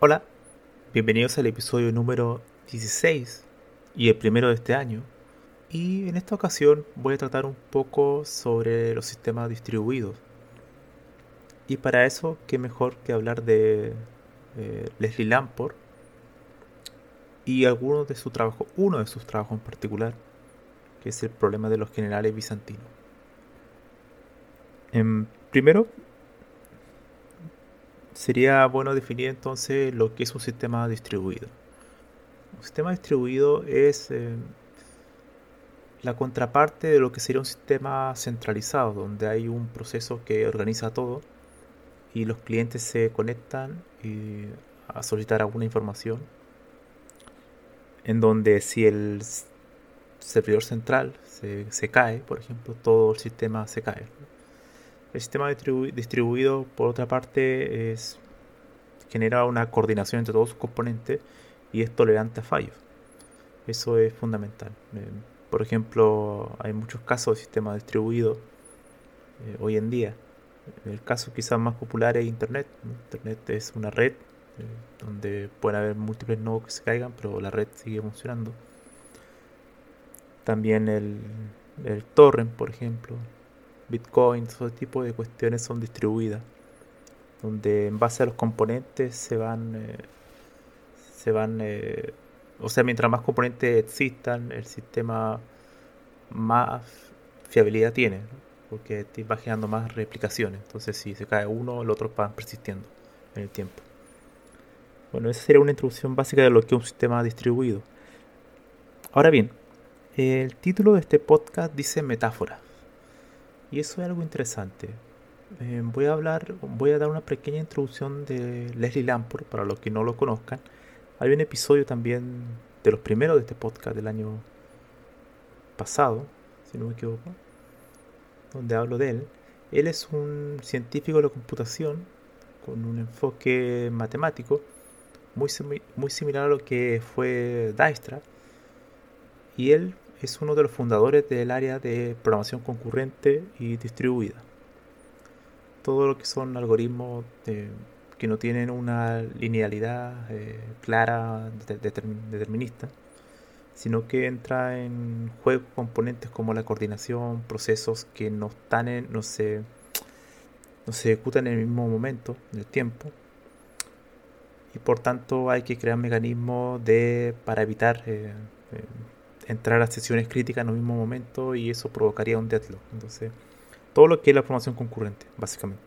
Hola, bienvenidos al episodio número 16 y el primero de este año. Y en esta ocasión voy a tratar un poco sobre los sistemas distribuidos. Y para eso, qué mejor que hablar de eh, Leslie Lamport y algunos de su trabajo, uno de sus trabajos en particular, que es el problema de los generales bizantinos. En, primero, sería bueno definir entonces lo que es un sistema distribuido. Un sistema distribuido es eh, la contraparte de lo que sería un sistema centralizado, donde hay un proceso que organiza todo y los clientes se conectan a solicitar alguna información. En donde si el servidor central se cae, por ejemplo, todo el sistema se cae. El sistema distribuido, por otra parte, es, genera una coordinación entre todos sus componentes y es tolerante a fallos. Eso es fundamental. Eh, por ejemplo, hay muchos casos de sistemas distribuidos eh, hoy en día. El caso quizás más popular es Internet. Internet es una red eh, donde pueden haber múltiples nodos que se caigan, pero la red sigue funcionando. También el, el torrent, por ejemplo, Bitcoin, todo ese tipo de cuestiones son distribuidas, donde en base a los componentes se van, eh, se van, eh, o sea, mientras más componentes existan, el sistema más fiabilidad tiene, porque va generando más replicaciones. Entonces, si se cae uno, el otro va persistiendo en el tiempo. Bueno, esa sería una introducción básica de lo que es un sistema distribuido. Ahora bien, el título de este podcast dice metáfora. Y eso es algo interesante. Eh, voy a hablar, voy a dar una pequeña introducción de Leslie Lamport para los que no lo conozcan. Hay un episodio también de los primeros de este podcast del año pasado, si no me equivoco, donde hablo de él. Él es un científico de la computación con un enfoque matemático muy, muy similar a lo que fue Dijkstra. Y él es uno de los fundadores del área de programación concurrente y distribuida. Todo lo que son algoritmos que no tienen una linealidad eh, clara, determinista, sino que entra en juego componentes como la coordinación, procesos que no están en, no se, no se ejecutan en el mismo momento del tiempo, y por tanto hay que crear mecanismos de para evitar eh, eh, entrar a sesiones críticas en el mismo momento y eso provocaría un deadlock. Entonces, todo lo que es la formación concurrente, básicamente.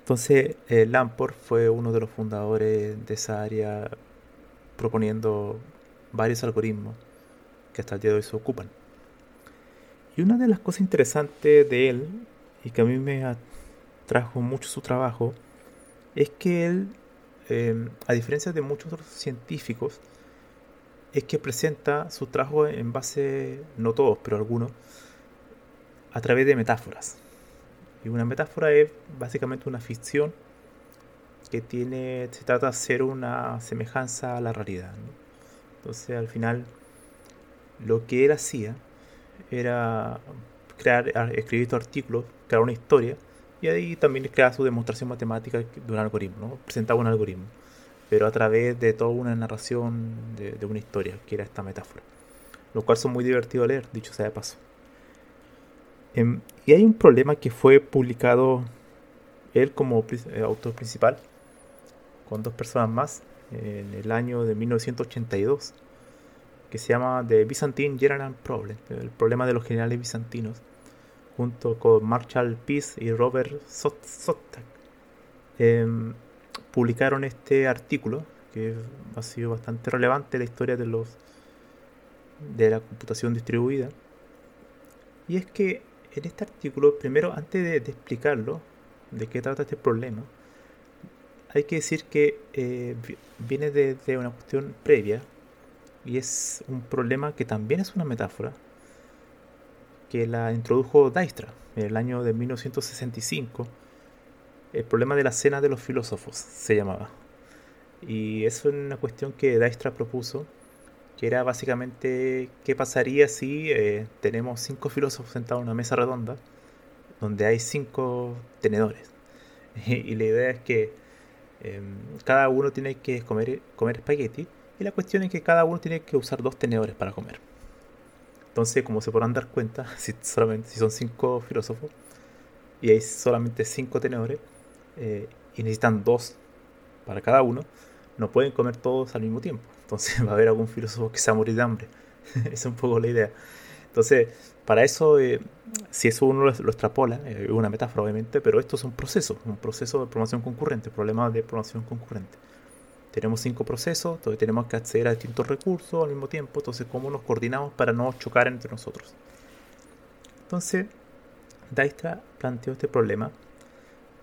Entonces, eh, Lamport fue uno de los fundadores de esa área proponiendo varios algoritmos que hasta el día de hoy se ocupan. Y una de las cosas interesantes de él, y que a mí me atrajo mucho su trabajo, es que él, eh, a diferencia de muchos otros científicos, es que presenta su trabajo en base, no todos, pero algunos, a través de metáforas. Y una metáfora es básicamente una ficción que tiene, se trata de hacer una semejanza a la realidad. Entonces al final lo que él hacía era crear, escribir estos artículos, crear una historia y ahí también crear su demostración matemática de un algoritmo, ¿no? presentaba un algoritmo pero a través de toda una narración de, una historia, que era esta metáfora. Lo cual son muy divertido leer, dicho sea de paso. Em, y hay un problema que fue publicado él como eh, autor principal con dos personas más en el año de 1982 que se llama The Byzantine General Problem, el problema de los generales bizantinos, junto con Marshall Peace y Robert Sotak. Em, publicaron este artículo que ha sido bastante relevante en la historia de los de la computación distribuida. Y es que en este artículo, primero, antes de, explicarlo, de qué trata este problema, hay que decir que eh, viene de, una cuestión previa y es un problema que también es una metáfora que la introdujo Dijkstra en el año de 1965. El problema de la cena de los filósofos se llamaba. Y eso es una cuestión que Dijkstra propuso, que era básicamente qué pasaría si eh, tenemos cinco filósofos sentados en una mesa redonda donde hay cinco tenedores. y la idea es que em, cada uno tiene que comer, comer espagueti y la cuestión es que cada uno tiene que usar dos tenedores para comer. Entonces, como se podrán dar cuenta, si, solamente, si son cinco filósofos y hay solamente cinco tenedores eh, y necesitan dos para cada uno, no pueden comer todos al mismo tiempo. Entonces va a haber algún filósofo que se va a morir de hambre. Esa es un poco la idea. Entonces, para eso, eh, si eso uno lo, extrapola, eh, es una metáfora obviamente, pero esto es un proceso, un proceso de programación concurrente, problema de programación concurrente tenemos cinco procesos, entonces tenemos que acceder a distintos recursos al mismo tiempo, entonces cómo nos coordinamos para no chocar entre nosotros. Entonces, Dijkstra planteó este problema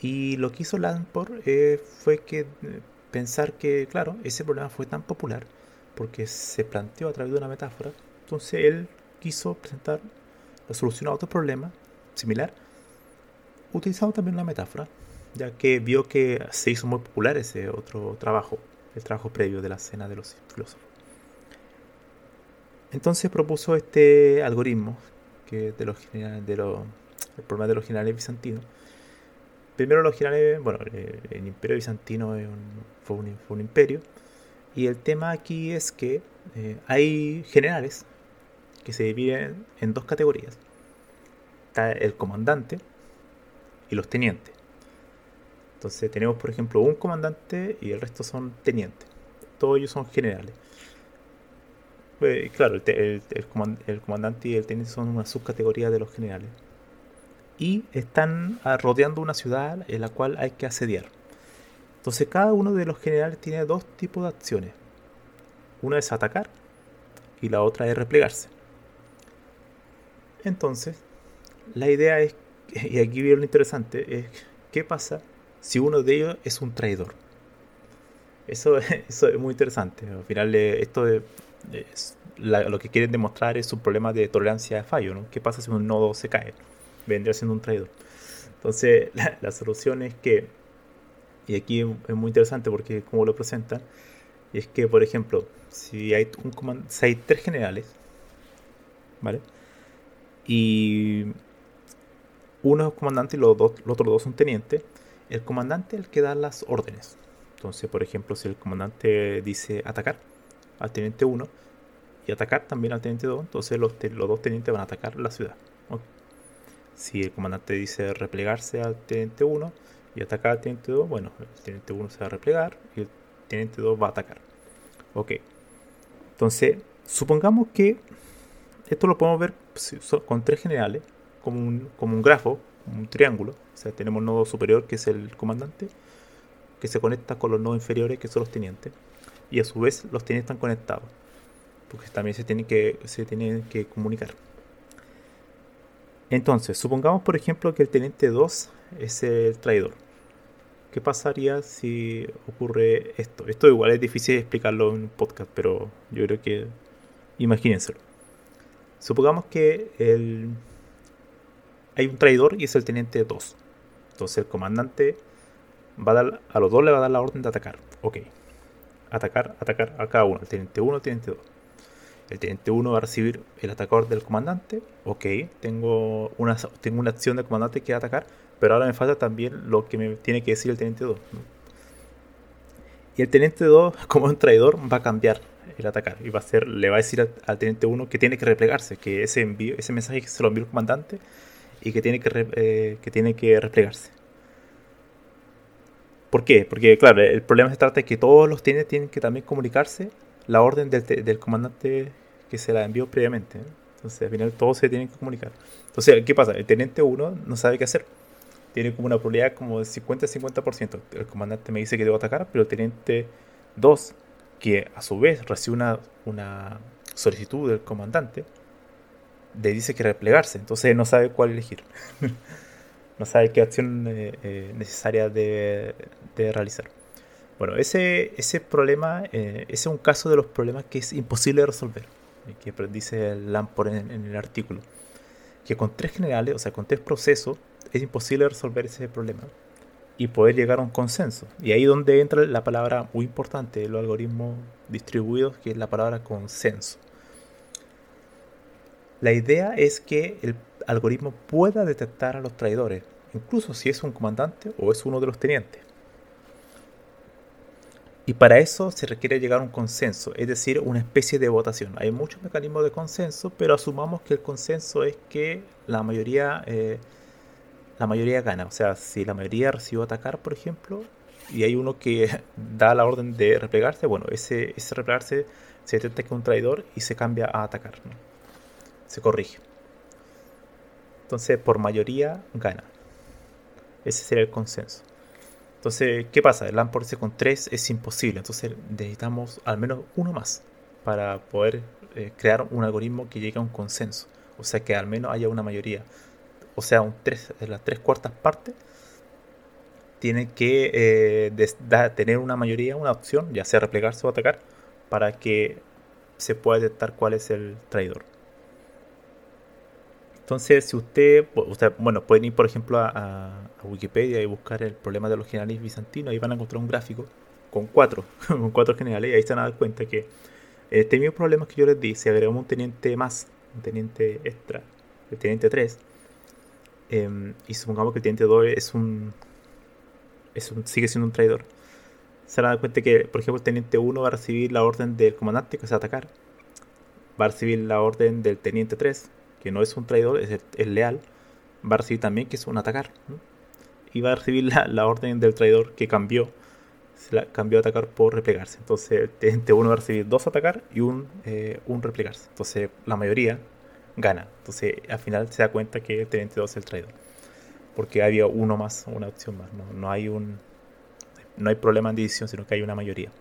y lo que hizo Lamport eh, fue que eh, pensar que, claro, ese problema fue tan popular porque se planteó a través de una metáfora, entonces él quiso presentar la solución a otro problema similar utilizando también una metáfora, ya que vio que se hizo muy popular ese otro trabajo el trabajo previo de la cena de los filósofos. Entonces propuso este algoritmo que de los de el problema de los generales bizantinos. Primero los generales, bueno, eh, el imperio bizantino fue, un, imperio. Y el tema aquí es que eh, hay generales que se dividen en dos categorías. Está el comandante y los tenientes. Entonces tenemos, por ejemplo, un comandante y el resto son tenientes. Todos ellos son generales. Pues, claro, el, comandante y el teniente son una subcategoría de los generales. Y están ah, rodeando una ciudad en la cual hay que asediar. Entonces cada uno de los generales tiene dos tipos de acciones. Una es atacar y la otra es replegarse. Entonces, la idea es, y aquí viene lo interesante, es qué pasa si uno de ellos es un traidor. Eso, eso es muy interesante. Al final, eh, esto es, lo que quieren demostrar es un problema de tolerancia de fallo. ¿no? ¿Qué pasa si un nodo se cae? Vendría siendo un traidor. Entonces, la, solución es que, y aquí es muy interesante porque como lo presentan, es que, por ejemplo, si hay, un si hay tres generales, ¿vale? Y uno es comandante y los, dos, los otros dos son tenientes, el comandante es el que da las órdenes. Entonces, por ejemplo, si el comandante dice atacar al teniente 1 y atacar también al teniente 2, entonces los, los dos tenientes van a atacar la ciudad. Si el comandante dice replegarse al teniente 1 y atacar al teniente 2, bueno, el teniente 1 se va a replegar y el teniente 2 va a atacar. Ok. Entonces, supongamos que esto lo podemos ver con tres generales, como un, como un grafo, un triángulo. O sea, tenemos nodo superior que es el comandante, que se conecta con los nodos inferiores que son los tenientes. Y a su vez los tenientes están conectados, porque también se tienen que, se tienen que comunicar. Entonces, supongamos por ejemplo que el teniente 2 es el traidor. ¿Qué pasaría si ocurre esto? Esto igual es difícil explicarlo en un podcast, pero yo creo que imagínenselo. Supongamos que el hay un traidor y es el teniente 2. Entonces el comandante va a dar, a los dos le va a dar la orden de atacar. Ok. Atacar, atacar a cada uno. El teniente 1, el teniente 2. El teniente 1 va a recibir el atacador del comandante. Ok, tengo una, tengo una acción del comandante que atacar. Pero ahora me falta también lo que me tiene que decir el teniente 2. Y el teniente 2, como un traidor, va a cambiar el atacar. Y va a ser, le va a decir al, teniente 1 que tiene que replegarse. Que ese, envío, ese mensaje que se lo envió el comandante y que tiene que, eh, que, tiene que replegarse. ¿Por qué? Porque, claro, el problema se trata de que todos los TNT tienen que también comunicarse la orden del, del comandante que se la envió previamente. Entonces, al final todos se tienen que comunicar. Entonces, ¿qué pasa? El teniente 1 no sabe qué hacer. Tiene como una probabilidad como de 50-50%. El comandante me dice que debo atacar, pero el teniente 2, que a su vez recibe una, una solicitud del comandante, le dice que replegarse. Entonces no sabe cuál elegir. no sabe qué acción eh, eh, necesaria de, realizar. Bueno, ese, ese problema, eh, es un caso de los problemas que es imposible de resolver, que dice Lamport en, en, el artículo, que con tres generales, o sea, con tres procesos, es imposible resolver ese problema y poder llegar a un consenso. Y ahí donde entra la palabra muy importante de los algoritmos distribuidos, que es la palabra consenso. La idea es que el algoritmo pueda detectar a los traidores, incluso si es un comandante o es uno de los tenientes. Y para eso se requiere llegar a un consenso, es decir, una especie de votación. Hay muchos mecanismos de consenso, pero asumamos que el consenso es que la mayoría, eh, la mayoría gana. O sea, si la mayoría recibió atacar, por ejemplo, y hay uno que da la orden de replegarse, bueno, ese, ese replegarse se detecta que es un traidor y se cambia a atacar. Se corrige. Entonces, por mayoría, gana. Ese sería el consenso. Entonces, ¿qué pasa? El Lamport con 3 es imposible. Entonces, necesitamos al menos uno más para poder eh, crear un algoritmo que llegue a un consenso. O sea, que al menos haya una mayoría. O sea, un tres, las tres cuartas partes tienen que eh, tener una mayoría, una opción, ya sea replegarse o atacar, para que se pueda detectar cuál es el traidor. Entonces, si usted, bueno, pueden ir, por ejemplo, a, Wikipedia y buscar el problema de los generales bizantinos, ahí van a encontrar un gráfico con cuatro, con cuatro generales, y ahí se van a dar cuenta que este mismo problema que yo les di, si agregamos un teniente más, un teniente extra, el teniente 3, em, y supongamos que el teniente 2 es un, es un, sigue siendo un traidor, se van a dar cuenta que, por ejemplo, el teniente 1 va a recibir la orden del comandante, que es atacar, va a recibir la orden del teniente 3, que no es un traidor, es, leal, va a recibir también que es un atacar. Y va a recibir la, orden del traidor que cambió. Se la cambió a atacar por replegarse. Entonces, teniente 1 va a recibir dos atacar y un, eh, un replegarse. Entonces, la mayoría gana. Entonces, al final se da cuenta que el teniente 2 es el traidor. Porque había uno más, una opción más. No, no hay un. No hay problema en división, sino que hay una mayoría.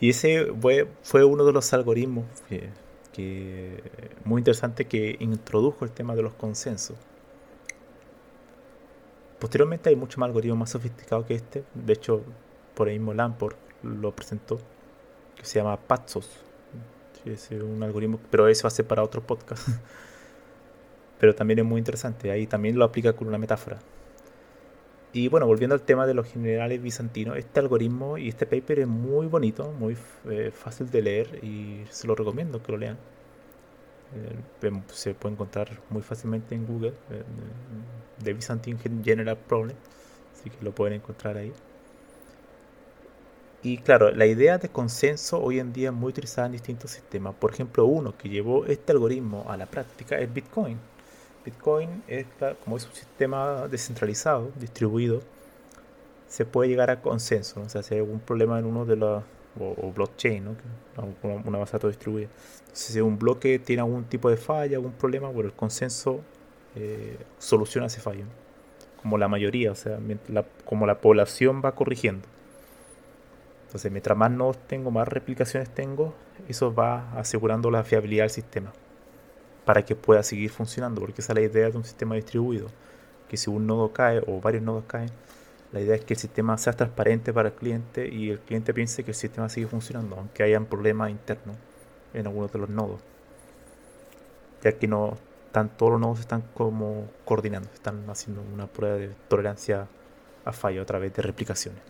Y ese fue, fue uno de los algoritmos muy interesante que introdujo el tema de los consensos. Posteriormente hay mucho más algoritmos más sofisticados que este. De hecho, por ahí mismo Lamport lo presentó, que se llama Patsos. es un algoritmo, pero eso ser para otro podcast. pero también es muy interesante. Ahí también lo aplica con una metáfora. Y bueno, volviendo al tema de los generales bizantinos, este algoritmo y este paper es muy bonito, muy eh, fácil de leer y se lo recomiendo que lo lean. Eh, se puede encontrar muy fácilmente en Google, eh, The Byzantine General Problem, así que lo pueden encontrar ahí. Y claro, la idea de consenso hoy en día es muy utilizada en distintos sistemas. Por ejemplo, uno que llevó este algoritmo a la práctica es Bitcoin. Bitcoin, es, como es un sistema descentralizado, distribuido, se puede llegar a consenso. O sea, si hay algún problema en uno de los. o, blockchain, ¿no? una base de datos distribuida. Entonces, si un bloque tiene algún tipo de falla, algún problema, bueno, el consenso eh, soluciona ese fallo. Como la mayoría, o sea, como la población va corrigiendo. Entonces, mientras más nodos tengo, más replicaciones tengo, eso va asegurando la fiabilidad del sistema para que pueda seguir funcionando, porque esa es la idea de un sistema distribuido, que si un nodo cae o varios nodos caen, la idea es que el sistema sea transparente para el cliente y el cliente piense que el sistema sigue funcionando, aunque hayan problemas internos en algunos de los nodos, ya que no están, todos los nodos están como coordinando, están haciendo una prueba de tolerancia a fallo a través de replicaciones.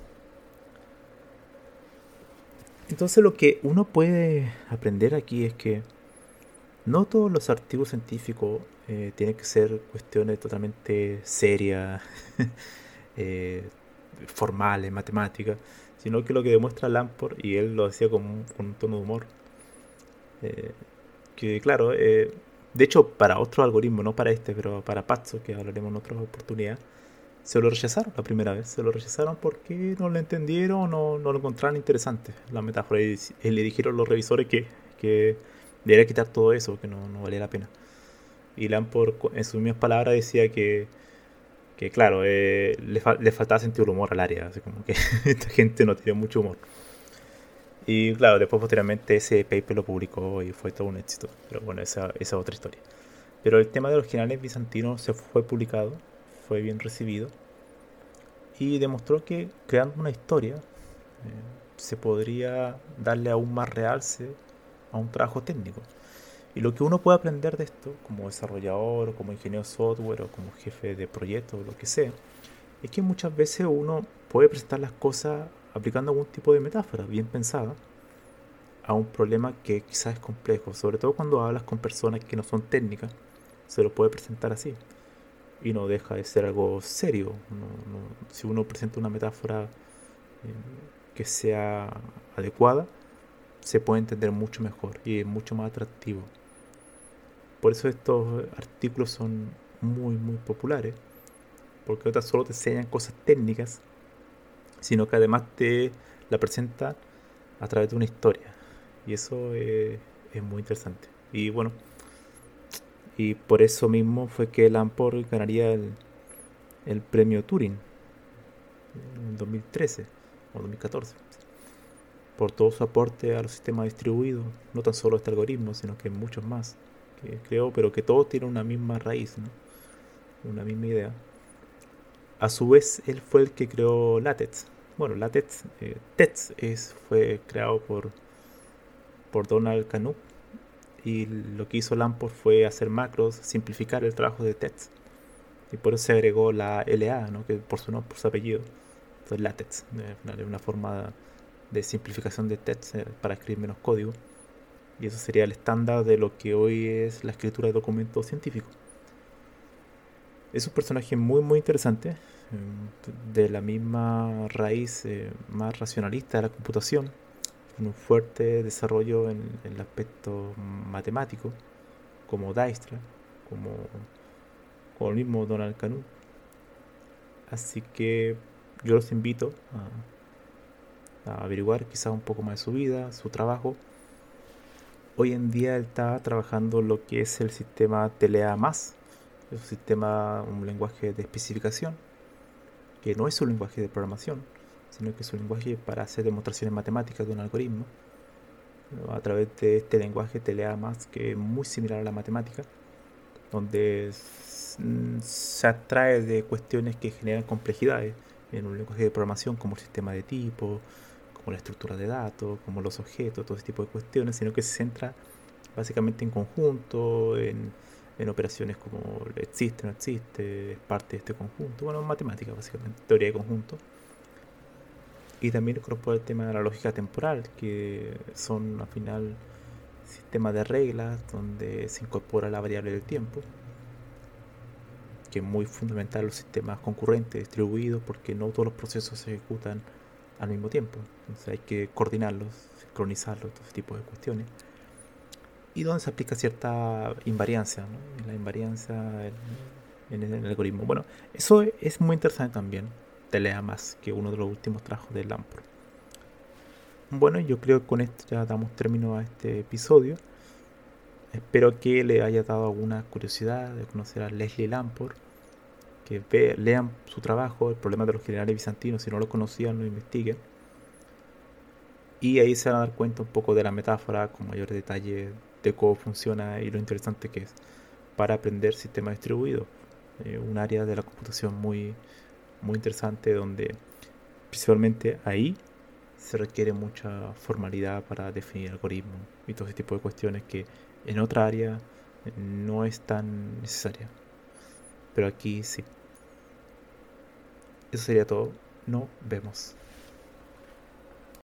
Entonces lo que uno puede aprender aquí es que no todos los artículos científicos eh, tienen que ser cuestiones totalmente serias, eh, formales, matemáticas, sino que lo que demuestra Lamport, y él lo decía con un, tono de humor, eh, que claro, de hecho para otro algoritmo, no para este, pero para Pazzo, que hablaremos en otra oportunidad, se lo rechazaron la primera vez. Se lo rechazaron porque no lo entendieron o no, lo encontraron interesante la metáfora. Y, le dijeron los revisores que, que debería quitar todo eso, que no, no valía la pena. Y Lamport, en sus mismas palabras, decía que, que claro, eh, le, le, faltaba sentido humor al área. Así como que esta gente no tiene mucho humor. Y claro, después posteriormente ese paper lo publicó y fue todo un éxito. Pero bueno, esa, esa es otra historia. Pero el tema de los generales bizantinos se fue publicado fue bien recibido y demostró que creando una historia eh, se podría darle aún más realce a un trabajo técnico. Y lo que uno puede aprender de esto, como desarrollador, o como ingeniero software, o como jefe de proyecto, o lo que sea, es que muchas veces uno puede presentar las cosas aplicando algún tipo de metáfora bien pensada a un problema que quizás es complejo, sobre todo cuando hablas con personas que no son técnicas, se lo puede presentar así y no deja de ser algo serio. si uno presenta una metáfora eh, que sea adecuada, se puede entender mucho mejor y es mucho más atractivo. Por eso estos artículos son muy, muy populares, porque no solo te enseñan cosas técnicas, sino que además te la presenta a través de una historia. Y eso es muy interesante. Y bueno, y por eso mismo fue que Lamport ganaría el, el premio Turing en 2013 o 2014 por todo su aporte a los sistemas distribuidos, no tan solo este algoritmo, sino que muchos más que creo, pero que todos tienen una misma raíz, una misma idea. A su vez, él fue el que creó LaTeX. Bueno, LaTeX, eh, TEX es, fue creado por, por Donald Knuth y lo que hizo Lamport fue hacer macros, simplificar el trabajo de TEX. Y por eso se agregó la LA, ¿no? que por su nombre, por su apellido. Entonces LaTeX, es una forma de simplificación de TEX eh, para escribir menos código. Y eso sería el estándar de lo que hoy es la escritura de documentos científicos. Es un personaje muy muy interesante, eh, de la misma raíz eh, más racionalista de la computación, un fuerte desarrollo en, el aspecto matemático, como Dijkstra, como, como el mismo Donald Knuth. Así que yo los invito a, a averiguar quizás un poco más de su vida, su trabajo. Hoy en día él está trabajando lo que es el sistema TLA+, es un sistema, un lenguaje de especificación, que no es un lenguaje de programación, sino que es un lenguaje para hacer demostraciones matemáticas de un algoritmo a través de este lenguaje TLA que es muy similar a la matemática donde se atrae de cuestiones que generan complejidades en un lenguaje de programación como el sistema de tipo, como la estructura de datos, como los objetos, todo ese tipo de cuestiones, sino que se centra básicamente en conjunto, en, en operaciones como existe, no existe, es parte de este conjunto, bueno, matemática básicamente, teoría de conjunto. Y también incorpora el tema de la lógica temporal, que son al final sistemas de reglas donde se incorpora la variable del tiempo, que es muy fundamental en los sistemas concurrentes distribuidos porque no todos los procesos se ejecutan al mismo tiempo. Entonces hay que coordinarlos, sincronizarlos, todo ese tipo de cuestiones. Y donde se aplica cierta invariancia, la invariancia en, el algoritmo. Bueno, eso es muy interesante también te lea más que uno de los últimos trabajos de Lamport. Bueno, yo creo que con esto ya damos término a este episodio. Espero que le haya dado alguna curiosidad de conocer a Leslie Lamport, que lean su trabajo, el problema de los generales bizantinos, si no lo conocían, lo investiguen. Y ahí se van a dar cuenta un poco de la metáfora con mayor detalle de cómo funciona y lo interesante que es para aprender sistemas distribuidos. Eh, un área de la computación muy, muy interesante donde principalmente ahí se requiere mucha formalidad para definir algoritmos y todo ese tipo de cuestiones que en otra área no es tan necesaria. Pero aquí sí. Eso sería todo. Nos vemos.